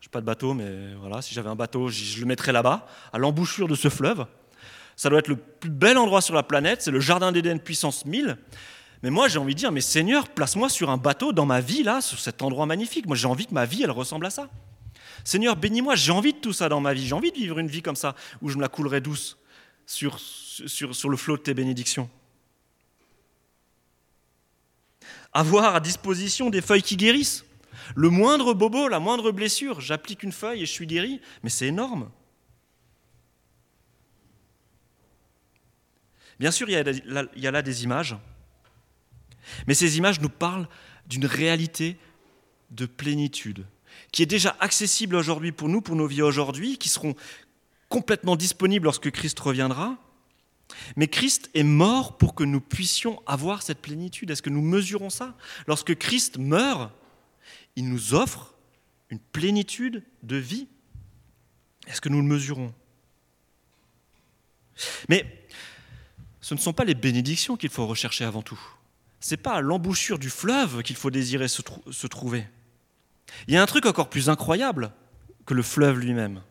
je n'ai pas de bateau, mais voilà, si j'avais un bateau, je le mettrais là-bas, à l'embouchure de ce fleuve. Ça doit être le plus bel endroit sur la planète, c'est le jardin d'Éden puissance 1000. Mais moi, j'ai envie de dire, mais Seigneur, place-moi sur un bateau dans ma vie, là, sur cet endroit magnifique. Moi, j'ai envie que ma vie, elle ressemble à ça. Seigneur, bénis-moi, j'ai envie de tout ça dans ma vie. J'ai envie de vivre une vie comme ça, où je me la coulerai douce sur, le flot de tes bénédictions. Avoir à disposition des feuilles qui guérissent. Le moindre bobo, la moindre blessure, j'applique une feuille et je suis guéri, mais c'est énorme. Bien sûr, il y, a là, des images, mais ces images nous parlent d'une réalité de plénitude, qui est déjà accessible aujourd'hui pour nous, pour nos vies aujourd'hui, qui seront complètement disponibles lorsque Christ reviendra. Mais Christ est mort pour que nous puissions avoir cette plénitude. Est-ce que nous mesurons ça? Lorsque Christ meurt, il nous offre une plénitude de vie. Est-ce que nous le mesurons? Mais ce ne sont pas les bénédictions qu'il faut rechercher avant tout. Ce n'est pas l'embouchure du fleuve qu'il faut désirer se trouver. Il y a un truc encore plus incroyable que le fleuve lui-même.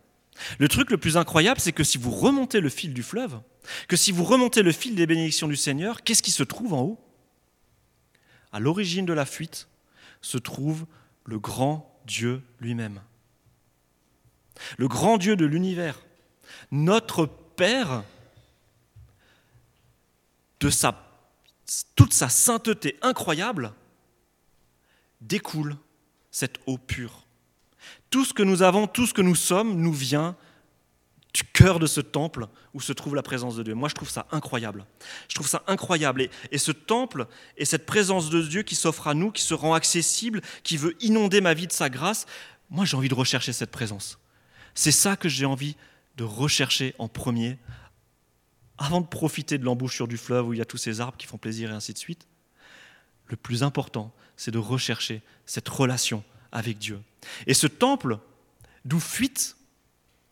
Le truc le plus incroyable, c'est que si vous remontez le fil du fleuve, que si vous remontez le fil des bénédictions du Seigneur, qu'est-ce qui se trouve en haut? À l'origine de la fuite se trouve le grand Dieu lui-même. Le grand Dieu de l'univers, notre Père, de sa, toute sa sainteté incroyable, découle cette eau pure. Tout ce que nous avons, tout ce que nous sommes, nous vient du cœur de ce temple où se trouve la présence de Dieu. Moi, je trouve ça incroyable. Je trouve ça incroyable. Et, et ce temple et cette présence de Dieu qui s'offre à nous, qui se rend accessible, qui veut inonder ma vie de sa grâce, moi, j'ai envie de rechercher cette présence. C'est ça que j'ai envie de rechercher en premier, avant de profiter de l'embouchure du fleuve où il y a tous ces arbres qui font plaisir et ainsi de suite. Le plus important, c'est de rechercher cette relation avec Dieu. Et ce temple, d'où fuite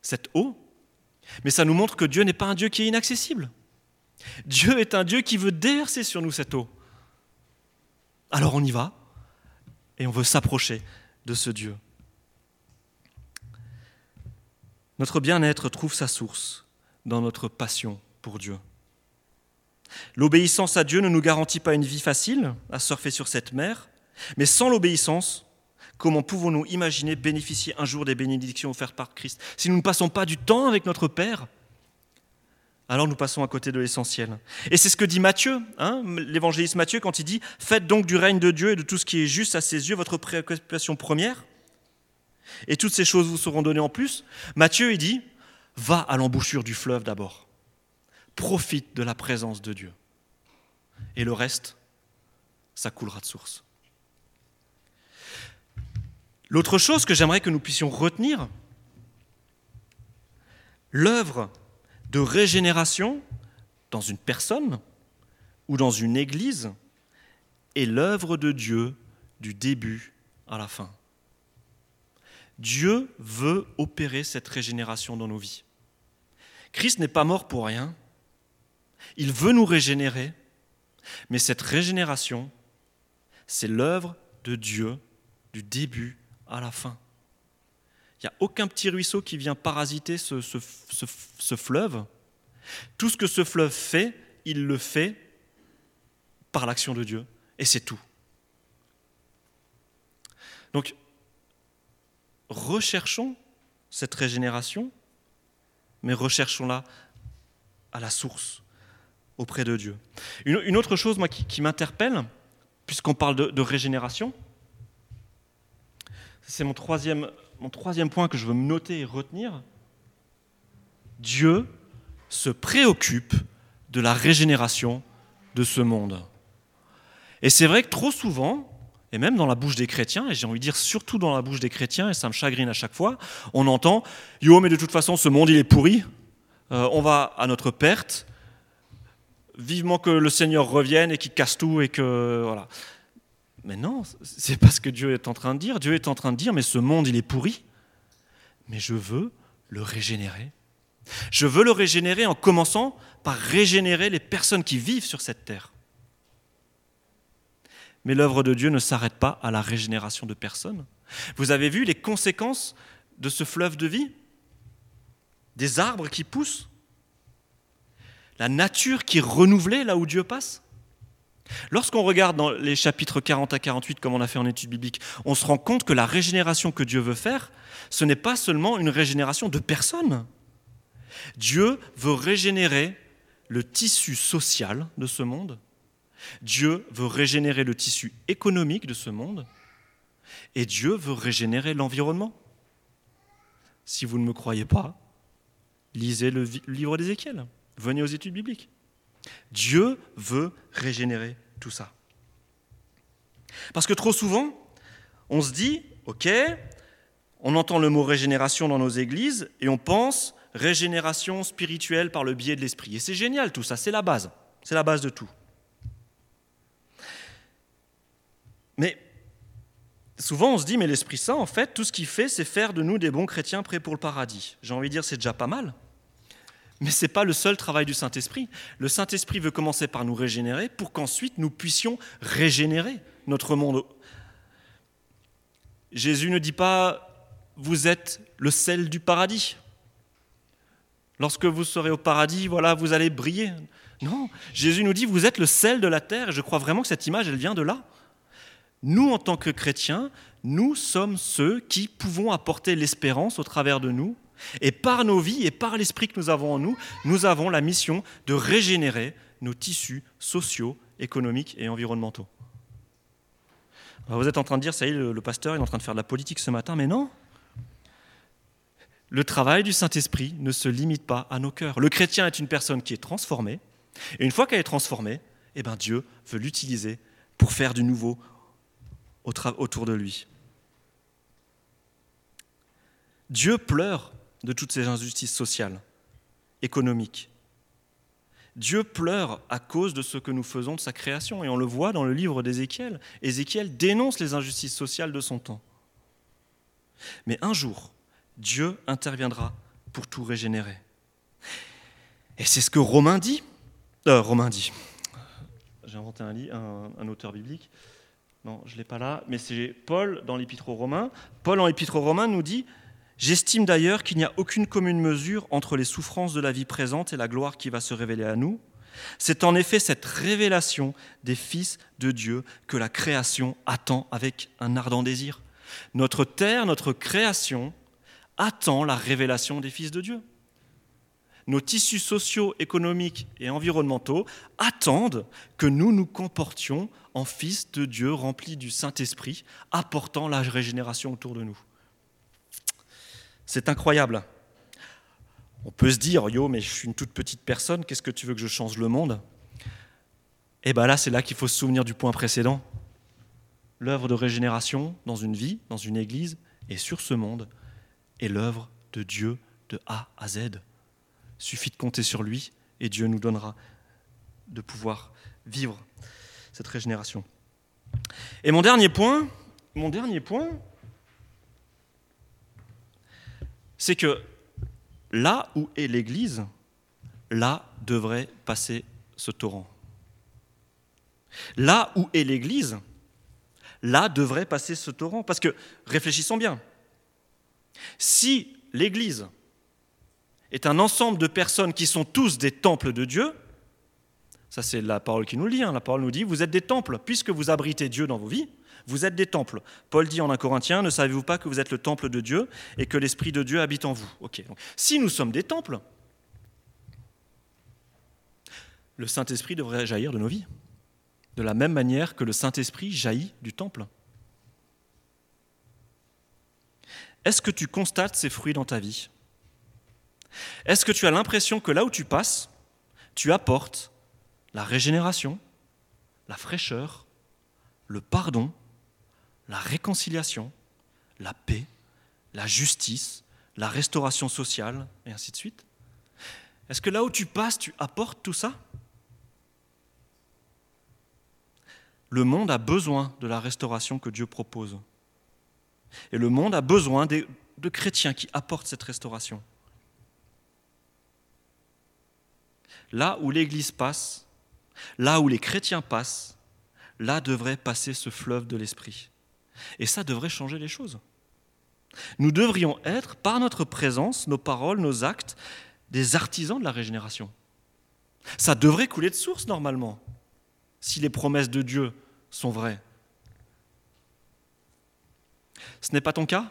cette eau, mais ça nous montre que Dieu n'est pas un Dieu qui est inaccessible. Dieu est un Dieu qui veut déverser sur nous cette eau. Alors on y va et on veut s'approcher de ce Dieu. Notre bien-être trouve sa source dans notre passion pour Dieu. L'obéissance à Dieu ne nous garantit pas une vie facile à surfer sur cette mer, mais sans l'obéissance, comment pouvons-nous imaginer bénéficier un jour des bénédictions offertes par Christ Si nous ne passons pas du temps avec notre Père, alors nous passons à côté de l'essentiel. Et c'est ce que dit Matthieu, hein, l'évangéliste Matthieu, quand il dit Faites donc du règne de Dieu et de tout ce qui est juste à ses yeux votre préoccupation première, et toutes ces choses vous seront données en plus. Matthieu, il dit Va à l'embouchure du fleuve d'abord profite de la présence de Dieu. Et le reste, ça coulera de source. L'autre chose que j'aimerais que nous puissions retenir, l'œuvre de régénération dans une personne ou dans une église est l'œuvre de Dieu du début à la fin. Dieu veut opérer cette régénération dans nos vies. Christ n'est pas mort pour rien. Il veut nous régénérer, mais cette régénération, c'est l'œuvre de Dieu du début à la fin. Il n'y a aucun petit ruisseau qui vient parasiter ce, fleuve. Tout ce que ce fleuve fait, il le fait par l'action de Dieu, et c'est tout. Donc, recherchons cette régénération, mais recherchons-la à la source, auprès de Dieu. Une, autre chose moi, qui, m'interpelle, puisqu'on parle de, régénération, c'est mon troisième, mon point que je veux noter et retenir. Dieu se préoccupe de la régénération de ce monde. Et c'est vrai que trop souvent, et même dans la bouche des chrétiens, et j'ai envie de dire surtout dans la bouche des chrétiens, et ça me chagrine à chaque fois, on entend Yo, mais de toute façon, ce monde, il est pourri, euh, on va à notre perte, vivement que le Seigneur revienne et qu'il casse tout, et que. Voilà. Mais non, c'est pas ce que Dieu est en train de dire. Dieu est en train de dire Mais ce monde, il est pourri, mais je veux le régénérer. Je veux le régénérer en commençant par régénérer les personnes qui vivent sur cette terre. Mais l'œuvre de Dieu ne s'arrête pas à la régénération de personnes. Vous avez vu les conséquences de ce fleuve de vie? Des arbres qui poussent? La nature qui est renouvelée là où Dieu passe? Lorsqu'on regarde dans les chapitres 40 à 48, comme on a fait en étude biblique, on se rend compte que la régénération que Dieu veut faire, ce n'est pas seulement une régénération de personnes. Dieu veut régénérer le tissu social de ce monde. Dieu veut régénérer le tissu économique de ce monde. Et Dieu veut régénérer l'environnement. Si vous ne me croyez pas, lisez le livre d'Ézéchiel. Venez aux études bibliques. Dieu veut régénérer tout ça. Parce que trop souvent, on se dit, OK, on entend le mot régénération dans nos églises et on pense régénération spirituelle par le biais de l'esprit. Et c'est génial tout ça, c'est la base, c'est la base de tout. Mais souvent on se dit, mais l'Esprit Saint, en fait, tout ce qu'il fait, c'est faire de nous des bons chrétiens prêts pour le paradis. J'ai envie de dire, c'est déjà pas mal. Mais ce n'est pas le seul travail du Saint-Esprit. Le Saint-Esprit veut commencer par nous régénérer pour qu'ensuite nous puissions régénérer notre monde. Jésus ne dit pas vous êtes le sel du paradis. Lorsque vous serez au paradis, voilà, vous allez briller. Non, Jésus nous dit vous êtes le sel de la terre je crois vraiment que cette image elle vient de là. Nous en tant que chrétiens, nous sommes ceux qui pouvons apporter l'espérance au travers de nous et par nos vies et par l'esprit que nous avons en nous, nous avons la mission de régénérer nos tissus sociaux, économiques et environnementaux. vous êtes en train de dire, ça y est, le, pasteur est en train de faire de la politique ce matin, mais non. Le travail du Saint-Esprit ne se limite pas à nos cœurs. Le chrétien est une personne qui est transformée, et une fois qu'elle est transformée, eh ben Dieu veut l'utiliser pour faire du nouveau autour de lui. Dieu pleure de toutes ces injustices sociales, économiques. Dieu pleure à cause de ce que nous faisons de sa création, et on le voit dans le livre d'Ézéchiel. Ézéchiel dénonce les injustices sociales de son temps. Mais un jour, Dieu interviendra pour tout régénérer. Et c'est ce que Romain dit. Euh, Romain dit. J'ai inventé un, un, auteur biblique. Non, je ne l'ai pas là, mais c'est Paul dans l'Épître aux Romains. Paul dans l'Épître aux Romains nous dit J'estime d'ailleurs qu'il n'y a aucune commune mesure entre les souffrances de la vie présente et la gloire qui va se révéler à nous. C'est en effet cette révélation des fils de Dieu que la création attend avec un ardent désir. Notre terre, notre création attend la révélation des fils de Dieu. Nos tissus sociaux, économiques et environnementaux attendent que nous nous comportions en fils de Dieu remplis du Saint-Esprit, apportant la régénération autour de nous. C'est incroyable. On peut se dire, yo, mais je suis une toute petite personne, qu'est-ce que tu veux que je change le monde? Eh bien là, c'est là qu'il faut se souvenir du point précédent. L'œuvre de régénération dans une vie, dans une église et sur ce monde est l'œuvre de Dieu de A à Z. Suffit de compter sur lui et Dieu nous donnera de pouvoir vivre cette régénération. Et mon dernier point, mon dernier point, c'est que là où est l'Église, là devrait passer ce torrent. Là où est l'Église, là devrait passer ce torrent. Parce que, réfléchissons bien, si l'Église est un ensemble de personnes qui sont tous des temples de Dieu, ça c'est la parole qui nous le dit, hein, la parole nous dit, vous êtes des temples, puisque vous abritez Dieu dans vos vies, vous êtes des temples. Paul dit en 1 Corinthien, ne savez-vous pas que vous êtes le temple de Dieu et que l'Esprit de Dieu habite en vous? Si nous sommes des temples, le Saint-Esprit devrait jaillir de nos vies, de la même manière que le Saint-Esprit jaillit du temple. Est-ce que tu constates ces fruits dans ta vie? Est-ce que tu as l'impression que là où tu passes, tu apportes la régénération, la fraîcheur, le pardon, la réconciliation, la paix, la justice, la restauration sociale, et ainsi de suite Est-ce que là où tu passes, tu apportes tout ça? Le monde a besoin de la restauration que Dieu propose. Et le monde a besoin de, chrétiens qui apportent cette restauration. Là où l'Église passe, là où les chrétiens passent, là devrait passer ce fleuve de l'Esprit. Et ça devrait changer les choses. Nous devrions être, par notre présence, nos paroles, nos actes, des artisans de la régénération. Ça devrait couler de source normalement, si les promesses de Dieu sont vraies. Ce n'est pas ton cas?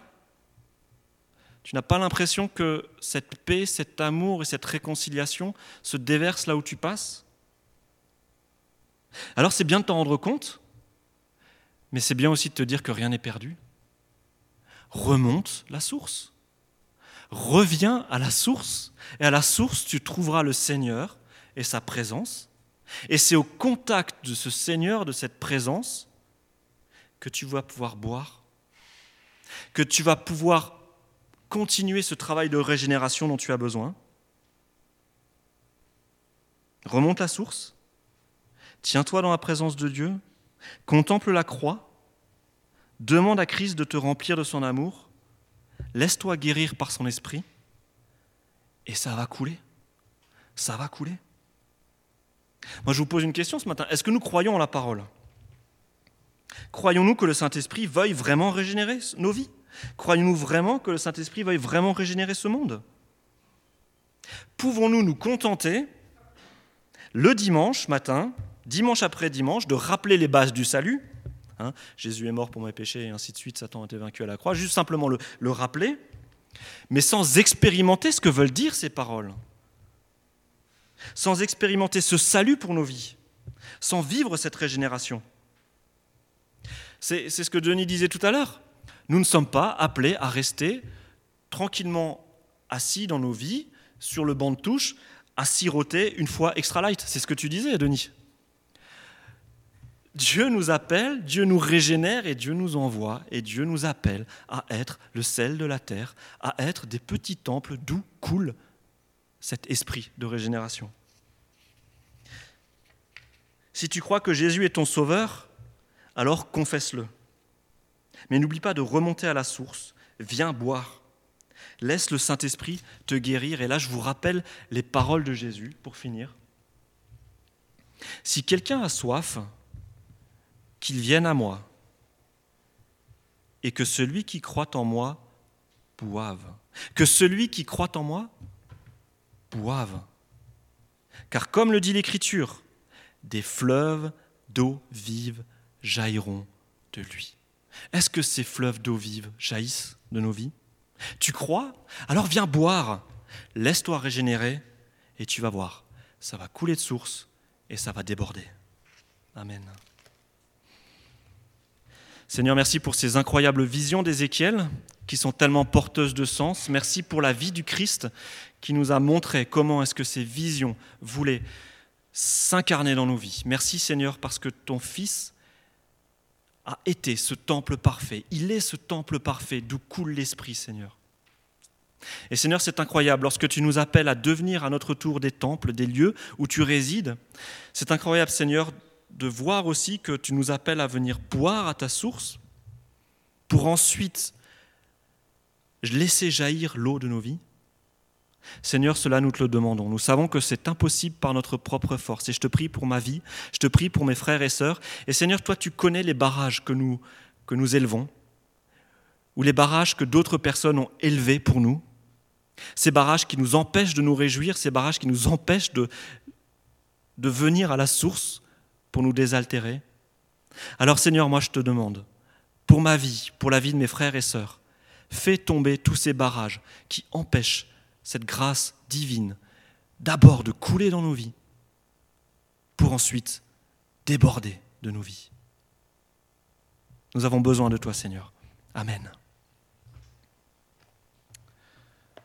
Tu n'as pas l'impression que cette paix, cet amour et cette réconciliation se déversent là où tu passes? Alors c'est bien de t'en rendre compte, mais c'est bien aussi de te dire que rien n'est perdu remonte la source. Reviens à la source, et à la source, tu trouveras le Seigneur et sa présence. Et c'est au contact de ce Seigneur, de cette présence, que tu vas pouvoir boire, que tu vas pouvoir continuer ce travail de régénération dont tu as besoin. Remonte la source, tiens-toi dans la présence de Dieu, contemple la croix, Demande à Christ de te remplir de son amour, laisse-toi guérir par son esprit, et ça va couler. Ça va couler. Moi, je vous pose une question ce matin. Est-ce que nous croyons en la parole? Croyons-nous que le Saint-Esprit veuille vraiment régénérer nos vies? Croyons-nous vraiment que le Saint-Esprit veuille vraiment régénérer ce monde? Pouvons-nous nous contenter le dimanche matin, dimanche après dimanche, de rappeler les bases du salut Hein. Jésus est mort pour mes péchés et ainsi de suite, Satan a été vaincu à la croix, juste simplement le, le rappeler, mais sans expérimenter ce que veulent dire ces paroles, sans expérimenter ce salut pour nos vies, sans vivre cette régénération. C'est ce que Denis disait tout à l'heure. Nous ne sommes pas appelés à rester tranquillement assis dans nos vies, sur le banc de touche, à siroter une fois extra light. C'est ce que tu disais, Denis. Dieu nous appelle, Dieu nous régénère et Dieu nous envoie et Dieu nous appelle à être le sel de la terre, à être des petits temples d'où coule cet esprit de régénération. Si tu crois que Jésus est ton sauveur, alors confesse-le. Mais n'oublie pas de remonter à la source, viens boire. Laisse le Saint-Esprit te guérir. Et là, je vous rappelle les paroles de Jésus pour finir. Si quelqu'un a soif, qu'il vienne à moi, et que celui qui croit en moi boive. Que celui qui croit en moi boive. Car comme le dit l'Écriture, des fleuves d'eau vive jailliront de lui. Est-ce que ces fleuves d'eau vive jaillissent de nos vies? Tu crois? Alors viens boire, laisse-toi régénérer, et tu vas voir, ça va couler de source et ça va déborder. Amen. Seigneur, merci pour ces incroyables visions d'Ézéchiel qui sont tellement porteuses de sens. Merci pour la vie du Christ qui nous a montré comment est-ce que ces visions voulaient s'incarner dans nos vies. Merci Seigneur parce que ton Fils a été ce temple parfait. Il est ce temple parfait d'où coule l'Esprit, Seigneur. Et Seigneur, c'est incroyable, lorsque tu nous appelles à devenir à notre tour des temples, des lieux où tu résides, c'est incroyable, Seigneur, de voir aussi que tu nous appelles à venir boire à ta source pour ensuite laisser jaillir l'eau de nos vies? Seigneur, cela nous te le demandons. Nous savons que c'est impossible par notre propre force. Et je te prie pour ma vie, je te prie pour mes frères et sœurs. Et Seigneur, toi, tu connais les barrages que nous, que nous élevons, ou les barrages que d'autres personnes ont élevés pour nous. Ces barrages qui nous empêchent de nous réjouir, ces barrages qui nous empêchent de, de venir à la source pour nous désaltérer. Alors Seigneur, moi je te demande, pour ma vie, pour la vie de mes frères et sœurs, fais tomber tous ces barrages qui empêchent cette grâce divine d'abord de couler dans nos vies, pour ensuite déborder de nos vies. Nous avons besoin de toi, Seigneur. Amen.